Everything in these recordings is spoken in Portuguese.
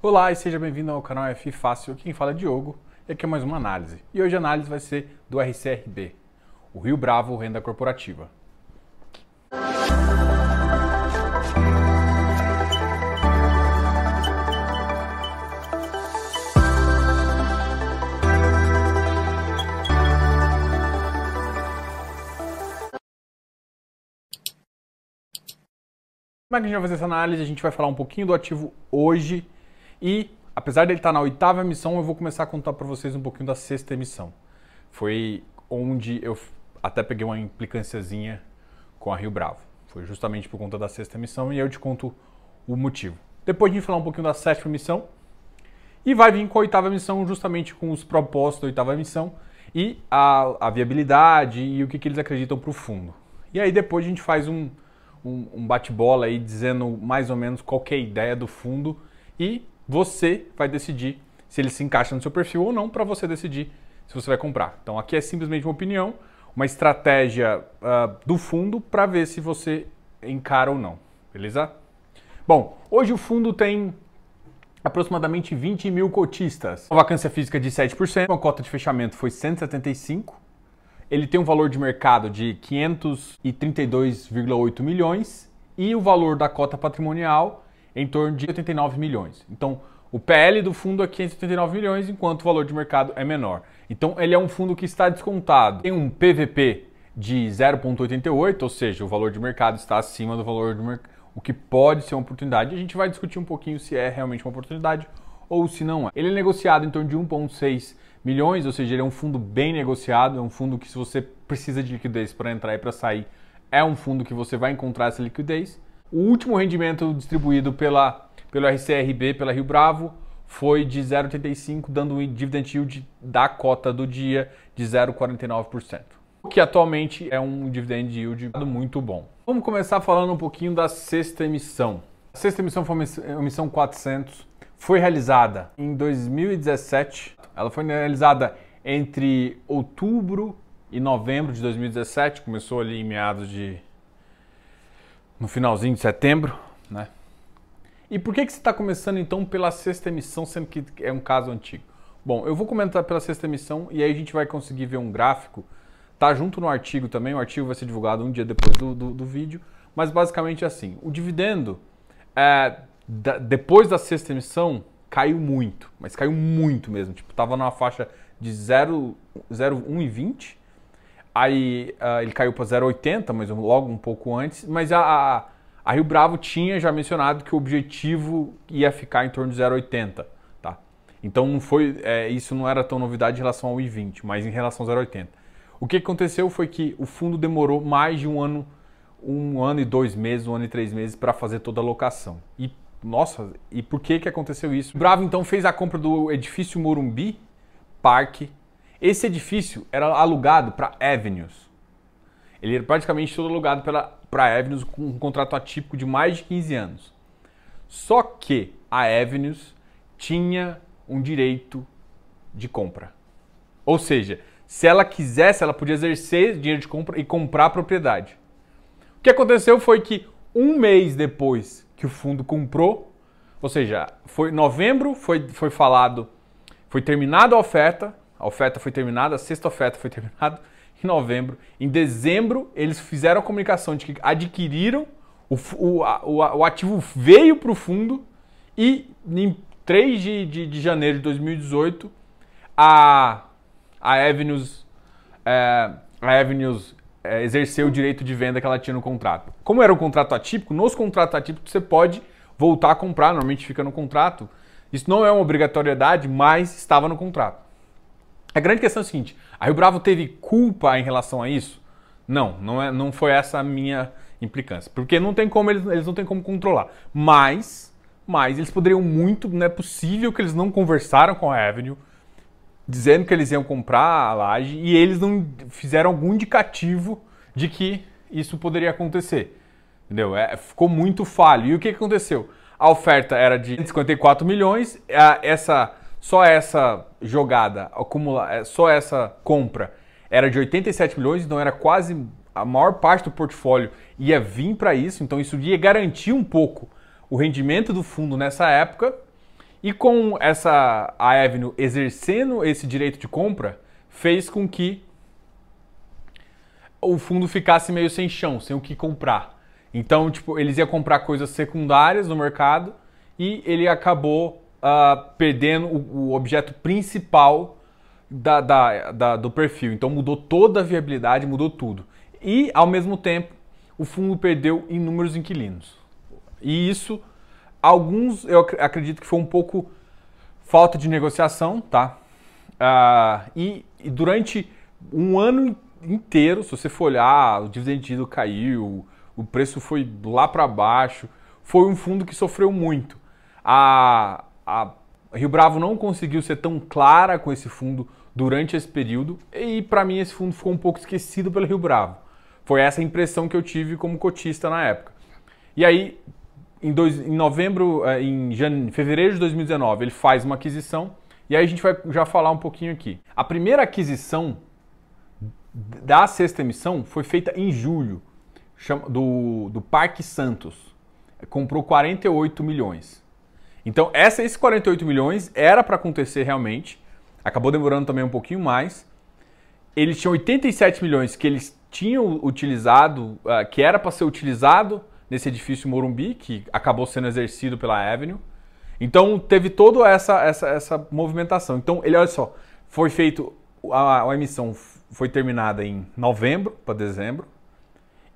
Olá e seja bem-vindo ao canal F Fácil. Quem fala é Diogo e aqui é mais uma análise. E hoje a análise vai ser do RCRB, o Rio Bravo Renda Corporativa. Como é que a gente vai fazer essa análise? A gente vai falar um pouquinho do ativo hoje e, apesar dele estar na oitava emissão, eu vou começar a contar para vocês um pouquinho da sexta emissão. Foi onde eu até peguei uma implicânciazinha com a Rio Bravo. Foi justamente por conta da sexta emissão e eu te conto o motivo. Depois gente falar um pouquinho da sétima emissão e vai vir com a oitava emissão justamente com os propósitos da oitava emissão e a, a viabilidade e o que, que eles acreditam para o fundo. E aí depois a gente faz um um, um bate-bola aí dizendo mais ou menos qual é a ideia do fundo e você vai decidir se ele se encaixa no seu perfil ou não para você decidir se você vai comprar. Então aqui é simplesmente uma opinião, uma estratégia uh, do fundo para ver se você encara ou não, beleza? Bom, hoje o fundo tem aproximadamente 20 mil cotistas, uma vacância física de 7%, uma cota de fechamento foi 175, ele tem um valor de mercado de 532,8 milhões e o valor da cota patrimonial em torno de 89 milhões. Então, o PL do fundo é 589 milhões, enquanto o valor de mercado é menor. Então, ele é um fundo que está descontado. Tem um PVP de 0,88, ou seja, o valor de mercado está acima do valor de mercado, o que pode ser uma oportunidade. A gente vai discutir um pouquinho se é realmente uma oportunidade ou se não é. Ele é negociado em torno de 1,6 milhões, ou seja, ele é um fundo bem negociado, é um fundo que se você precisa de liquidez para entrar e para sair, é um fundo que você vai encontrar essa liquidez. O último rendimento distribuído pela, pelo RCRB, pela Rio Bravo, foi de 0,85, dando um dividend yield da cota do dia de 0,49%, que atualmente é um dividend yield muito bom. Vamos começar falando um pouquinho da sexta emissão. A sexta emissão foi uma emissão 400, foi realizada em 2017 ela foi realizada entre outubro e novembro de 2017, começou ali em meados de. No finalzinho de setembro, né? E por que, que você está começando então pela sexta emissão, sendo que é um caso antigo? Bom, eu vou comentar pela sexta emissão e aí a gente vai conseguir ver um gráfico. Tá junto no artigo também, o artigo vai ser divulgado um dia depois do, do, do vídeo, mas basicamente é assim: o dividendo, é, da, depois da sexta emissão, caiu muito, mas caiu muito mesmo. Tipo, tava numa faixa de 0,120, aí uh, ele caiu para 0,80, mas logo um pouco antes. Mas a, a, Rio Bravo tinha já mencionado que o objetivo ia ficar em torno de 0,80, tá? Então não foi, é, isso não era tão novidade em relação ao I20, mas em relação ao 0,80. O que aconteceu foi que o fundo demorou mais de um ano, um ano e dois meses, um ano e três meses para fazer toda a locação. E nossa, e por que, que aconteceu isso? O Bravo então fez a compra do edifício Morumbi Parque. Esse edifício era alugado para Avenues. Ele era praticamente todo alugado para Avenues com um contrato atípico de mais de 15 anos. Só que a Avenues tinha um direito de compra. Ou seja, se ela quisesse, ela podia exercer dinheiro de compra e comprar a propriedade. O que aconteceu foi que um mês depois que o fundo comprou, ou seja, foi novembro, foi, foi falado, foi terminada a oferta, a oferta foi terminada, a sexta oferta foi terminada em novembro. Em dezembro, eles fizeram a comunicação de que adquiriram, o, o, o, o ativo veio para o fundo e em 3 de, de, de, janeiro de 2018, a, a Avenues, é, a Avenues é, exercer o direito de venda que ela tinha no contrato. Como era um contrato atípico, nos contratos atípicos você pode voltar a comprar, normalmente fica no contrato. Isso não é uma obrigatoriedade, mas estava no contrato. A grande questão é a seguinte: a Rio Bravo teve culpa em relação a isso? Não, não, é, não foi essa a minha implicância. Porque não tem como, eles, eles não têm como controlar. Mas, mas eles poderiam muito, não é possível que eles não conversaram com a Avenue, dizendo que eles iam comprar a laje e eles não fizeram algum indicativo de que isso poderia acontecer. Entendeu? É, ficou muito falho. E o que aconteceu? A oferta era de 54 milhões, essa só essa jogada, acumula, é, só essa compra era de 87 milhões, então era quase a maior parte do portfólio ia vir para isso, então isso ia garantir um pouco o rendimento do fundo nessa época. E com essa a Avenue exercendo esse direito de compra, fez com que o fundo ficasse meio sem chão, sem o que comprar. Então, tipo, eles iam comprar coisas secundárias no mercado e ele acabou uh, perdendo o, o, objeto principal da, da, da, do perfil. Então mudou toda a viabilidade, mudou tudo. E, ao mesmo tempo, o fundo perdeu inúmeros inquilinos. E isso, alguns eu acredito que foi um pouco falta de negociação, tá? Uh, e, e, durante um ano inteiro, se você for olhar, o dividendo caiu, o preço foi lá para baixo, foi um fundo que sofreu muito. A, a Rio Bravo não conseguiu ser tão clara com esse fundo durante esse período e para mim esse fundo ficou um pouco esquecido pelo Rio Bravo. Foi essa impressão que eu tive como cotista na época. E aí, em, dois, em novembro, eh, em, em fevereiro de 2019, ele faz uma aquisição e aí a gente vai já falar um pouquinho aqui. A primeira aquisição da sexta emissão foi feita em julho, do, do Parque Santos. Comprou 48 milhões. Então, essa, esses 48 milhões era para acontecer realmente, acabou demorando também um pouquinho mais. Eles tinham 87 milhões que eles tinham utilizado, uh, que era para ser utilizado nesse edifício Morumbi, que acabou sendo exercido pela Avenue. Então, teve toda essa, essa, essa movimentação. Então, ele, olha só, foi feito, a, a emissão foi terminada em novembro para dezembro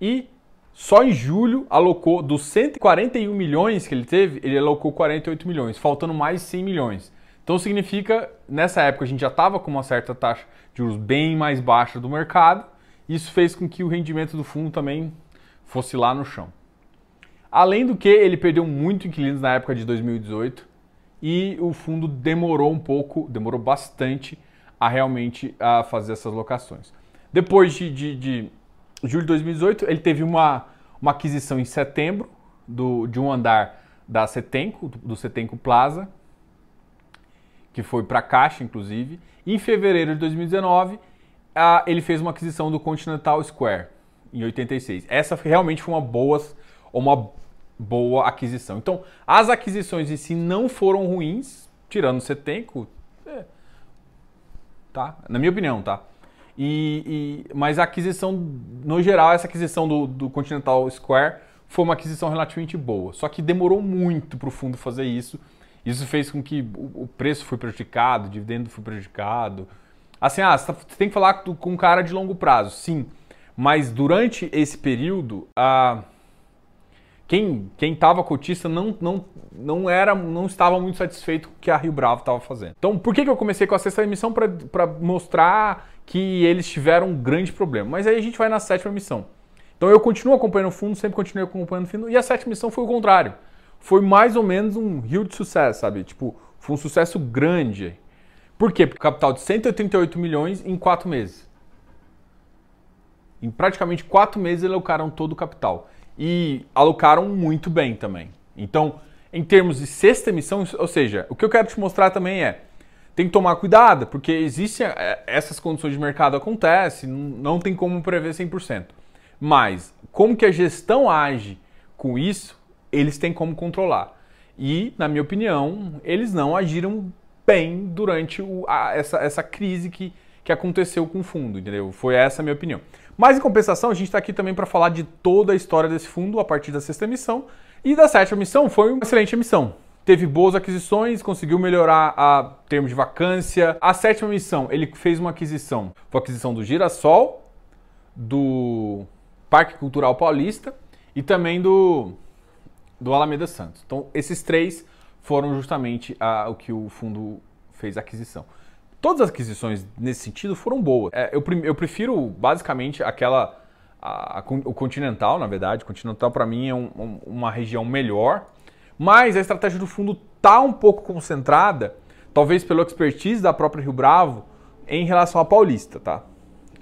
e só em julho alocou dos 141 milhões que ele teve, ele alocou 48 milhões, faltando mais 100 milhões. Então significa, nessa época a gente já estava com uma certa taxa de juros bem mais baixa do mercado, isso fez com que o rendimento do fundo também fosse lá no chão. Além do que, ele perdeu muito inquilinos na época de 2018 e o fundo demorou um pouco, demorou bastante a realmente a fazer essas locações. Depois de, de, de julho de 2018, ele teve uma, uma aquisição em setembro do, de um andar da Setenco, do Setenco Plaza, que foi para a Caixa, inclusive. Em fevereiro de 2019, a, ele fez uma aquisição do Continental Square, em 86. Essa realmente foi uma boa, uma boa aquisição. Então, as aquisições em si não foram ruins, tirando o Setenco, é, tá? Na minha opinião, tá? E, e, mas a aquisição, no geral, essa aquisição do, do Continental Square foi uma aquisição relativamente boa. Só que demorou muito para o fundo fazer isso. Isso fez com que o, o preço foi prejudicado, o dividendo foi prejudicado. Assim, ah, você, tá, tem que falar com um cara de longo prazo, sim. Mas durante esse período, a quem quem estava cotista não, não, não era não estava muito satisfeito com o que a Rio Bravo estava fazendo. Então, por que, que eu comecei com a sexta emissão para mostrar que eles tiveram um grande problema. Mas aí a gente vai na sétima missão. Então eu continuo acompanhando o fundo, sempre continuei acompanhando o fundo, e a sétima missão foi o contrário. Foi mais ou menos um rio de sucesso, sabe? Tipo, foi um sucesso grande. Por quê? Porque capital de 138 milhões em quatro meses. Em praticamente quatro meses eles alocaram todo o capital. E alocaram muito bem também. Então, em termos de sexta emissão, ou seja, o que eu quero te mostrar também é tem que tomar cuidado, porque existem é, essas condições de mercado acontecem, não tem como prever 100%. Mas como que a gestão age com isso, eles têm como controlar. E, na minha opinião, eles não agiram bem durante o, a, essa, essa crise que, que aconteceu com o fundo, entendeu? Foi essa a minha opinião. Mas, em compensação, a gente está aqui também para falar de toda a história desse fundo a partir da sexta emissão. E da sétima emissão foi uma excelente emissão teve boas aquisições, conseguiu melhorar a termos de vacância. A sétima missão, ele fez uma aquisição. Foi a aquisição do Girassol, do Parque Cultural Paulista e também do, do Alameda Santos. Então, esses três foram justamente a, o que o fundo fez a aquisição. Todas as aquisições nesse sentido foram boas. É, eu, eu, prefiro basicamente aquela. A, a, o Continental, na verdade. O Continental, para mim, é um, um, uma região melhor mas a estratégia do fundo está um pouco concentrada, talvez pelo expertise da própria Rio Bravo, em relação à Paulista, tá?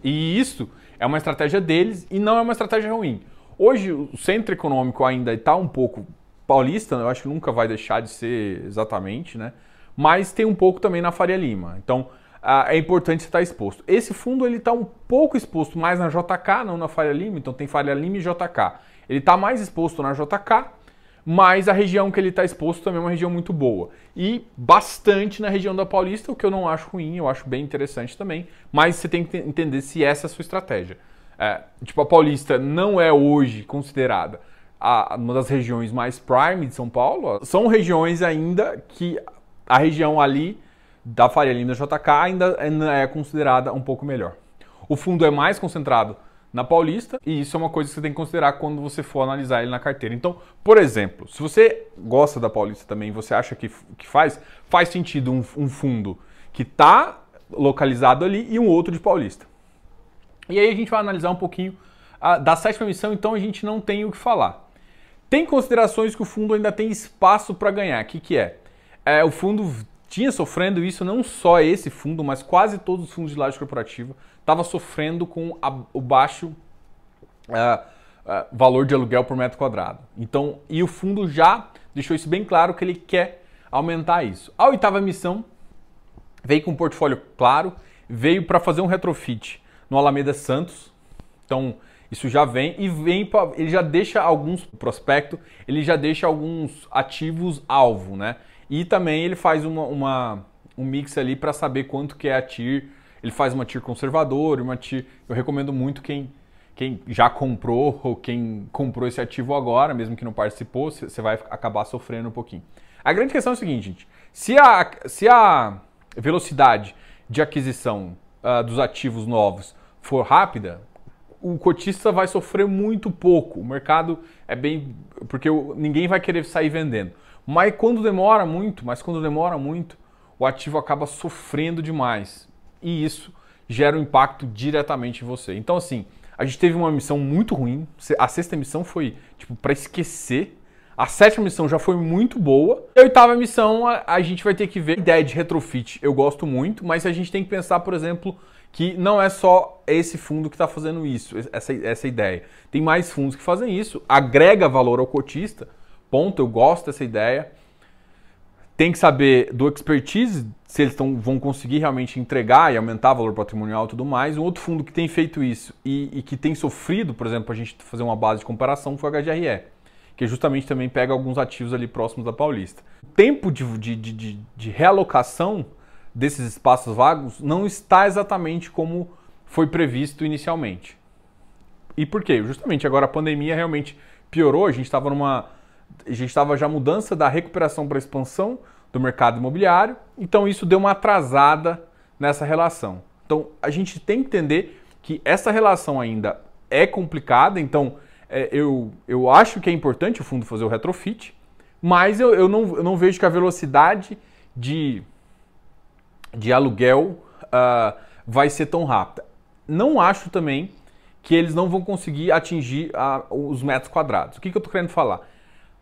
E isso é uma estratégia deles e não é uma estratégia ruim. Hoje o centro econômico ainda está um pouco paulista, eu acho que nunca vai deixar de ser exatamente, né? Mas tem um pouco também na Faria Lima. Então é importante estar exposto. Esse fundo ele está um pouco exposto mais na JK, não na Faria Lima. Então tem Faria Lima e JK. Ele está mais exposto na JK mas a região que ele está exposto também é uma região muito boa. E bastante na região da Paulista, o que eu não acho ruim, eu acho bem interessante também, mas você tem que entender se essa é a sua estratégia. É, tipo, a Paulista não é hoje considerada a, uma das regiões mais prime de São Paulo. São regiões ainda que a região ali da Faria Lima JK ainda, é considerada um pouco melhor. O fundo é mais concentrado na Paulista, e isso é uma coisa que você tem que considerar quando você for analisar ele na carteira. Então, por exemplo, se você gosta da Paulista também, você acha que, que faz, faz sentido um, um fundo que está localizado ali e um outro de Paulista. E aí a gente vai analisar um pouquinho a, da sétima emissão, então a gente não tem o que falar. Tem considerações que o fundo ainda tem espaço para ganhar. O que, que é? É? O fundo tinha sofrendo isso, não só esse fundo, mas quase todos os fundos de laje corporativa estava sofrendo com a, o baixo uh, uh, valor de aluguel por metro quadrado. Então, e o fundo já deixou isso bem claro que ele quer aumentar isso. A oitava emissão veio com um portfólio claro, veio para fazer um retrofit no Alameda Santos. Então, isso já vem e vem pra, ele já deixa alguns prospecto, ele já deixa alguns ativos alvo, né? E também ele faz uma, uma um mix ali para saber quanto que é a TIR. Ele faz uma TIR conservadora, uma TIR. Eu recomendo muito quem, quem já comprou ou quem comprou esse ativo agora, mesmo que não participou, você vai acabar sofrendo um pouquinho. A grande questão é o seguinte, gente. Se a, se a velocidade de aquisição uh, dos ativos novos for rápida, o cotista vai sofrer muito pouco. O mercado é bem. porque ninguém vai querer sair vendendo. Mas quando demora muito, mas quando demora muito, o ativo acaba sofrendo demais. E isso gera um impacto diretamente em você. Então, assim, a gente teve uma missão muito ruim. A sexta missão foi, tipo, para esquecer. A sétima missão já foi muito boa. E a oitava missão, a, a gente vai ter que ver. A ideia de retrofit eu gosto muito, mas a gente tem que pensar, por exemplo, que não é só esse fundo que está fazendo isso, essa, essa ideia. Tem mais fundos que fazem isso, agrega valor ao cotista Ponto, eu gosto dessa ideia. Tem que saber do expertise, se eles tão, vão conseguir realmente entregar e aumentar o valor patrimonial e tudo mais. Um outro fundo que tem feito isso e, e que tem sofrido, por exemplo, para a gente fazer uma base de comparação, foi o HGRE, que justamente também pega alguns ativos ali próximos da Paulista. O tempo de, de, de, de realocação desses espaços vagos não está exatamente como foi previsto inicialmente. E por quê? Justamente agora a pandemia realmente piorou, a gente estava numa a gente estava já mudança da recuperação para expansão do mercado imobiliário, então isso deu uma atrasada nessa relação. Então a gente tem que entender que essa relação ainda é complicada, então é, eu, eu acho que é importante o fundo fazer o retrofit, mas eu, eu, não, eu não vejo que a velocidade de, de aluguel uh, vai ser tão rápida. Não acho também que eles não vão conseguir atingir uh, os metros quadrados. O que, que eu estou querendo falar?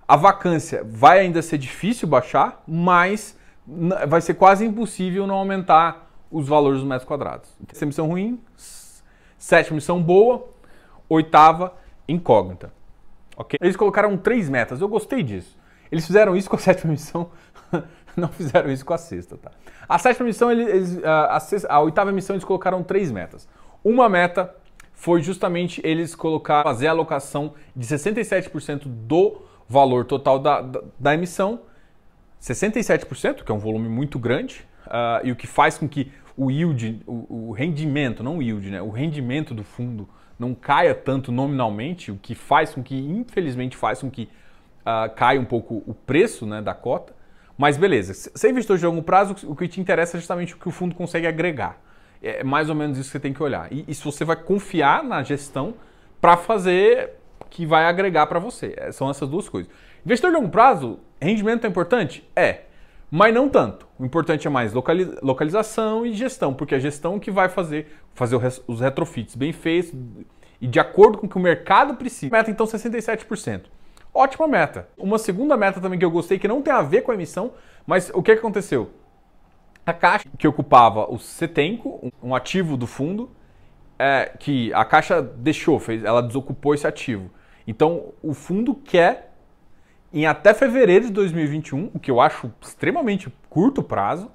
A vacância vai ainda ser difícil baixar, mas vai ser quase impossível não aumentar os valores dos metros quadrados. Sexta missão ruim, sétima missão boa, oitava incógnita. Okay? Eles colocaram três metas, eu gostei disso. Eles fizeram isso com a sétima missão, não fizeram isso com a sexta. Tá? A sétima missão, eles, a, sexta, a oitava missão, eles colocaram três metas. Uma meta foi justamente eles colocar, fazer a alocação de 67% do valor total da, da, da emissão, 67%, que é um volume muito grande, uh, e o que faz com que o yield, o, o, rendimento, não o yield, né, o rendimento do fundo não caia tanto nominalmente, o que faz com que, infelizmente, faz com que uh, caia um pouco o preço né, da cota. Mas beleza, se é investidor de longo prazo, o que te interessa é justamente o que o fundo consegue agregar. É mais ou menos isso que você tem que olhar. E, e se você vai confiar na gestão para fazer que vai agregar para você. É, são essas duas coisas. Investidor de longo prazo, rendimento é importante? É. Mas não tanto. O importante é mais localização e gestão, porque é a gestão que vai fazer, fazer os retrofits bem feitos e de acordo com o que o mercado precisa. Meta então 67%. Ótima meta. Uma segunda meta também que eu gostei, que não tem a ver com a emissão, mas o que aconteceu? A caixa que ocupava o Cetenco, um ativo do fundo, é, que a caixa deixou, fez, ela desocupou esse ativo. Então, o fundo quer, em até fevereiro de 2021, o que eu acho extremamente curto prazo,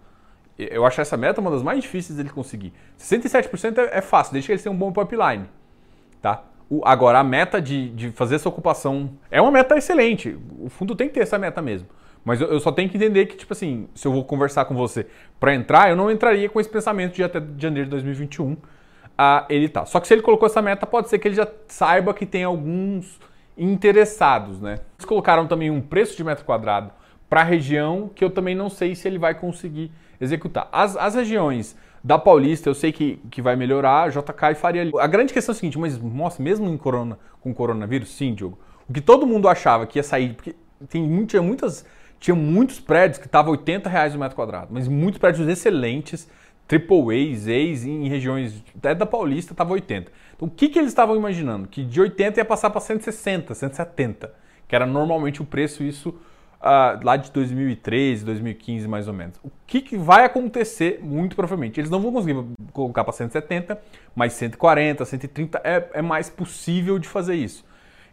eu acho essa meta uma das mais difíceis dele conseguir. 67% é, é fácil, deixa ele ter um bom pipeline. Tá? O, agora, a meta de, de fazer essa ocupação é uma meta excelente. O fundo tem que ter essa meta mesmo. Mas eu, eu só tenho que entender que, tipo assim, se eu vou conversar com você para entrar, eu não entraria com esse pensamento de até janeiro de 2021 a ele tá. Só que se ele colocou essa meta, pode ser que ele já saiba que tem alguns interessados, né? Eles colocaram também um preço de metro quadrado para a região que eu também não sei se ele vai conseguir executar. As, as regiões da Paulista eu sei que, que vai melhorar, JK e Faria A grande questão é a seguinte, mas nossa, mesmo em corona, com coronavírus, sim, Diogo, o que todo mundo achava que ia sair, porque tem, tinha muitas tinha muitos prédios que estavam 80 reais o metro quadrado, mas muitos prédios excelentes, triple A's, A's em regiões até da Paulista estava 80. Então o que, que eles estavam imaginando? Que de 80 ia passar para 160, 170, que era normalmente o preço isso uh, lá de 2013, 2015 mais ou menos. O que, que vai acontecer muito provavelmente? Eles não vão conseguir colocar para 170, mas 140, 130 é, é mais possível de fazer isso.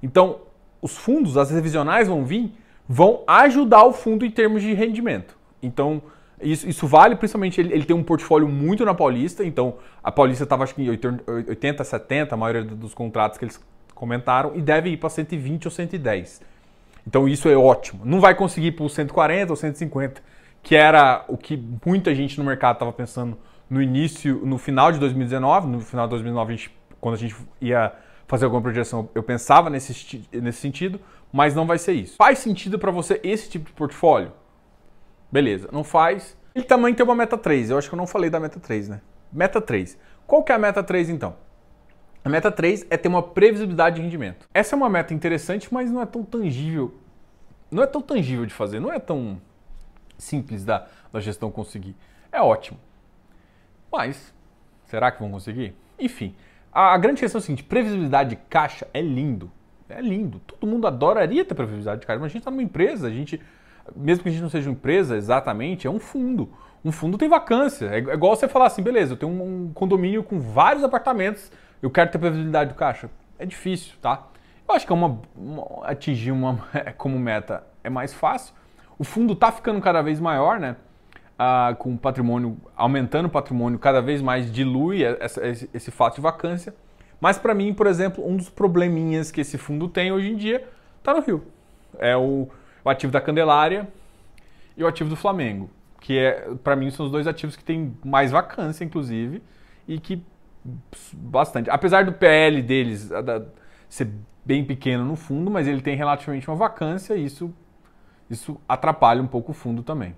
Então os fundos, as revisionais vão vir vão ajudar o fundo em termos de rendimento. Então, isso, isso vale principalmente, ele, ele, tem um portfólio muito na Paulista, então a Paulista estava acho que em 80, 70, a maioria dos contratos que eles comentaram, e deve ir para 120 ou 110. Então isso é ótimo. Não vai conseguir para 140 ou 150, que era o que muita gente no mercado estava pensando no início, no final de 2019, no final de 2019, a gente, quando a gente ia fazer alguma projeção, eu pensava nesse, nesse sentido, mas não vai ser isso. Faz sentido para você esse tipo de portfólio? Beleza, não faz. Ele também tem uma meta 3. Eu acho que eu não falei da meta 3, né? Meta 3. Qual que é a meta 3 então? A meta 3 é ter uma previsibilidade de rendimento. Essa é uma meta interessante, mas não é tão tangível. Não é tão tangível de fazer, não é tão simples da, da gestão conseguir. É ótimo. Mas, será que vão conseguir? Enfim, a, a grande questão é a seguinte: previsibilidade de caixa é lindo. É lindo. Todo mundo adoraria ter previsibilidade de caixa, mas a gente está numa empresa, a gente, mesmo que a gente não seja uma empresa exatamente, é um fundo. Um fundo tem vacância. É, é igual você falar assim, beleza, eu tenho um condomínio com vários apartamentos, eu quero ter previsibilidade de caixa. É difícil, tá? Eu acho que é uma, uma, atingir uma como meta é mais fácil. O fundo está ficando cada vez maior, né? Ah, com o patrimônio, aumentando o patrimônio, cada vez mais dilui essa, esse, esse fato de vacância. Mas para mim, por exemplo, um dos probleminhas que esse fundo tem hoje em dia está no Rio. É o, o, ativo da Candelária e o ativo do Flamengo, que é para mim são os dois ativos que têm mais vacância, inclusive, e que bastante. Apesar do PL deles ser bem pequeno no fundo, mas ele tem relativamente uma vacância e isso, isso atrapalha um pouco o fundo também.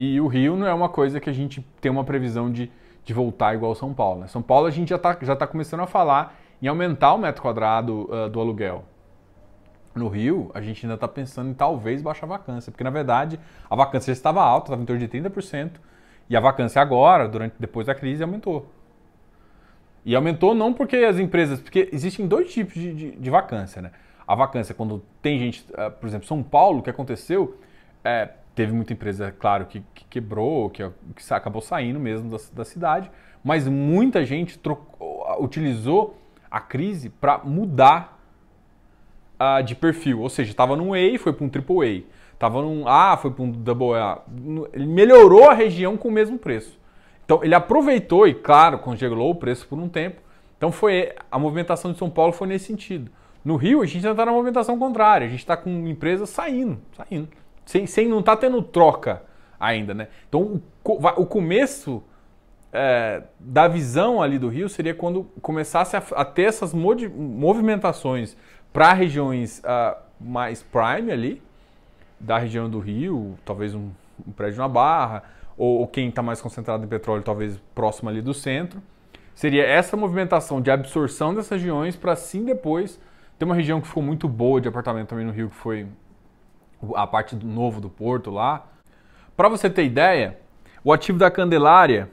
E o Rio não é uma coisa que a gente tem uma previsão de de voltar igual São Paulo. Né? São Paulo a gente já está já tá começando a falar em aumentar o metro quadrado uh, do aluguel. No Rio, a gente ainda está pensando em talvez baixar a vacância, porque na verdade a vacância já estava alta, estava em torno de 30%, e a vacância agora, durante depois da crise, aumentou. E aumentou não porque as empresas, porque existem dois tipos de, de, de vacância, né? A vacância quando tem gente, uh, por exemplo, São Paulo, o que aconteceu, é, Teve muita empresa, claro, que, que quebrou, que, que, acabou saindo mesmo da, da cidade, mas muita gente trocou, utilizou a crise para mudar uh, de perfil. Ou seja, estava num A, foi para um triple A. Estava num A, foi para um double A. Ele melhorou a região com o mesmo preço. Então ele aproveitou e, claro, congelou o preço por um tempo. Então foi a movimentação de São Paulo foi nesse sentido. No Rio, a gente ainda está na movimentação contrária. A gente está com empresas saindo, saindo sem, sem não estar tá tendo troca ainda, né? Então o, o começo é, da visão ali do Rio seria quando começasse a, a ter essas movimentações para regiões uh, mais prime ali, da região do Rio, talvez um, um prédio na Barra, ou, ou quem está mais concentrado em petróleo, talvez próximo ali do centro. Seria essa movimentação de absorção dessas regiões para sim depois ter uma região que ficou muito boa de apartamento também no Rio, que foi a parte do novo do porto lá. Para você ter ideia, o ativo da Candelária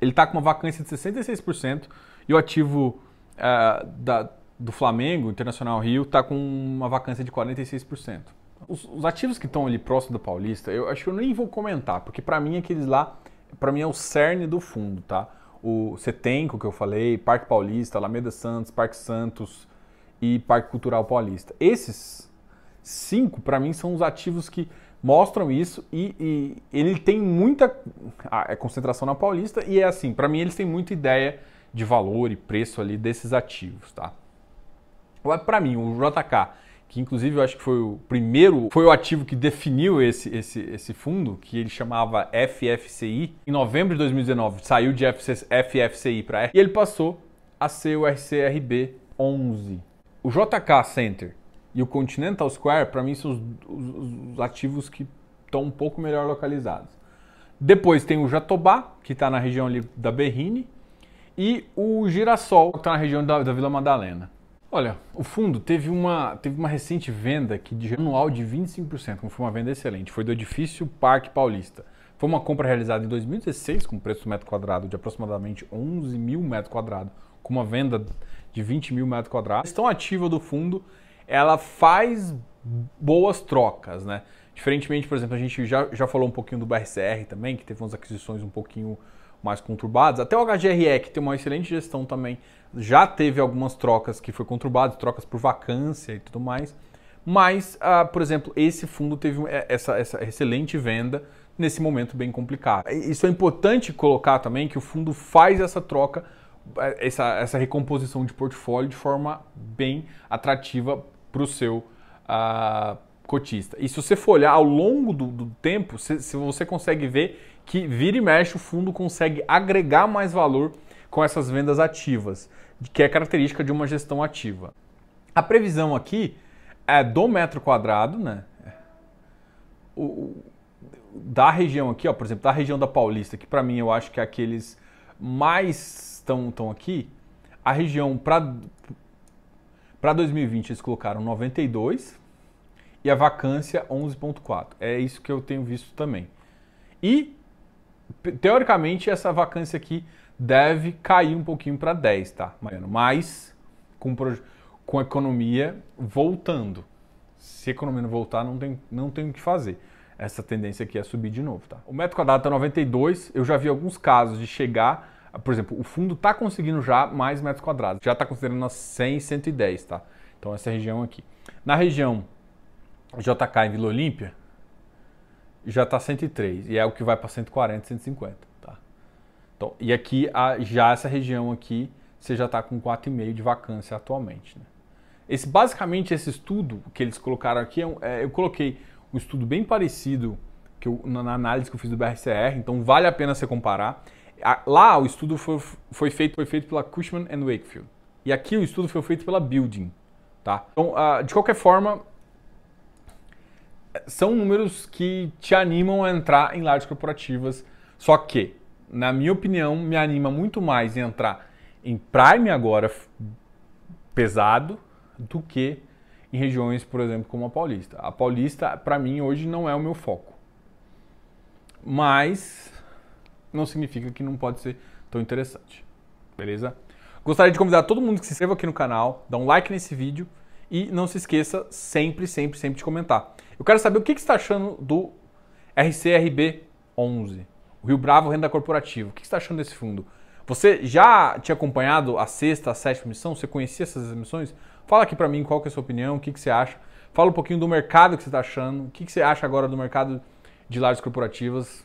ele está com uma vacância de 66% e o ativo uh, da, do Flamengo, Internacional Rio, está com uma vacância de 46%. Os, os ativos que estão ali próximo da Paulista, eu acho que eu nem vou comentar, porque para mim aqueles lá, para mim é o cerne do fundo, tá? O Setenco que eu falei, Parque Paulista, Alameda Santos, Parque Santos e Parque Cultural Paulista. Esses cinco, para mim, são os ativos que mostram isso e, e ele tem muita é concentração na Paulista e é assim, para mim eles têm muita ideia de valor e preço ali desses ativos, tá? Para mim, o JK, que inclusive eu acho que foi o primeiro, foi o ativo que definiu esse, esse, esse fundo, que ele chamava FFCI. Em novembro de 2019 saiu de FFCI para e ele passou a ser o RCRB 11. O JK Center e o Continental Square, para mim, são os, os, os ativos que estão um pouco melhor localizados. Depois tem o Jatobá, que está na região ali da Berrine, e o Girassol, que está na região da, da, Vila Madalena. Olha, o fundo teve uma, teve uma recente venda aqui de anual de 25%, como foi uma venda excelente. Foi do edifício Parque Paulista. Foi uma compra realizada em 2016 com preço do metro quadrado de aproximadamente 11 mil metros quadrados, com uma venda de 20 mil metros quadrados. A gestão ativa do fundo, ela faz boas trocas, né? Diferentemente, por exemplo, a gente já, já falou um pouquinho do BRCR também, que teve umas aquisições um pouquinho mais conturbadas. Até o HGRE, que tem uma excelente gestão também, já teve algumas trocas que foi conturbadas, trocas por vacância e tudo mais. Mas, uh, por exemplo, esse fundo teve essa, essa excelente venda nesse momento bem complicado. Isso é importante colocar também que o fundo faz essa troca, eh, essa, essa recomposição de portfólio de forma bem atrativa para o seu uh, cotista. E se você for olhar ao longo do, do tempo, se, se você consegue ver que vira e mexe o fundo consegue agregar mais valor com essas vendas ativas, que é característica de uma gestão ativa. A previsão aqui é do metro quadrado, né? O, da região aqui, ó, por exemplo, da região da Paulista, que para mim eu acho que é aqueles mais estão, estão aqui, a região para para 2020 eles colocaram 92 e a vacância 11.4. É isso que eu tenho visto também. E teoricamente essa vacância aqui deve cair um pouquinho para 10, tá? Mas com, com a economia voltando. Se a economia não voltar, não tem, não tem o que fazer. Essa tendência aqui é subir de novo, tá? O metro quadrado está 92, eu já vi alguns casos de chegar, por exemplo, o fundo está conseguindo já mais metros quadrados, já está considerando as 100, 110, tá? Então essa região aqui. Na região JK em Vila Olímpia já está 103 e é o que vai para 140, 150, tá? Então, e aqui já essa região aqui você já está com 4,5 de vacância atualmente. Né? Esse basicamente esse estudo que eles colocaram aqui é, é, eu coloquei um estudo bem parecido que eu, na análise que eu fiz do BRCR, então vale a pena você comparar. Lá o estudo foi, foi feito foi feito pela Cushman and Wakefield e aqui o estudo foi feito pela Building, tá? Então, uh, de qualquer forma são números que te animam a entrar em lajes corporativas. Só que, na minha opinião, me anima muito mais entrar em Prime agora pesado do que em regiões, por exemplo, como a Paulista. A Paulista, para mim, hoje não é o meu foco. Mas não significa que não pode ser tão interessante. Beleza? Gostaria de convidar todo mundo que se inscreva aqui no canal, dá um like nesse vídeo e não se esqueça sempre, sempre, sempre de comentar. Eu quero saber o que, que você está achando do RCRB 11, o Rio Bravo Renda Corporativa. O que você está achando desse fundo? Você já tinha acompanhado a sexta, a sétima missão? Você conhecia essas missões? Fala aqui para mim qual é a sua opinião, o que, que você acha. Fala um pouquinho do mercado que você está achando, o que, que você acha agora do mercado de lajes corporativas.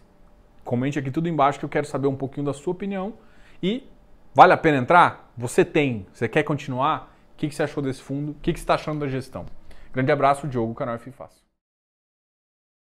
Comente aqui tudo embaixo que eu quero saber um pouquinho da sua opinião. E vale a pena entrar? Você tem, você quer continuar? O que, que você achou desse fundo? O que, que você está achando da gestão? Grande abraço, Diogo, canal F Fácil.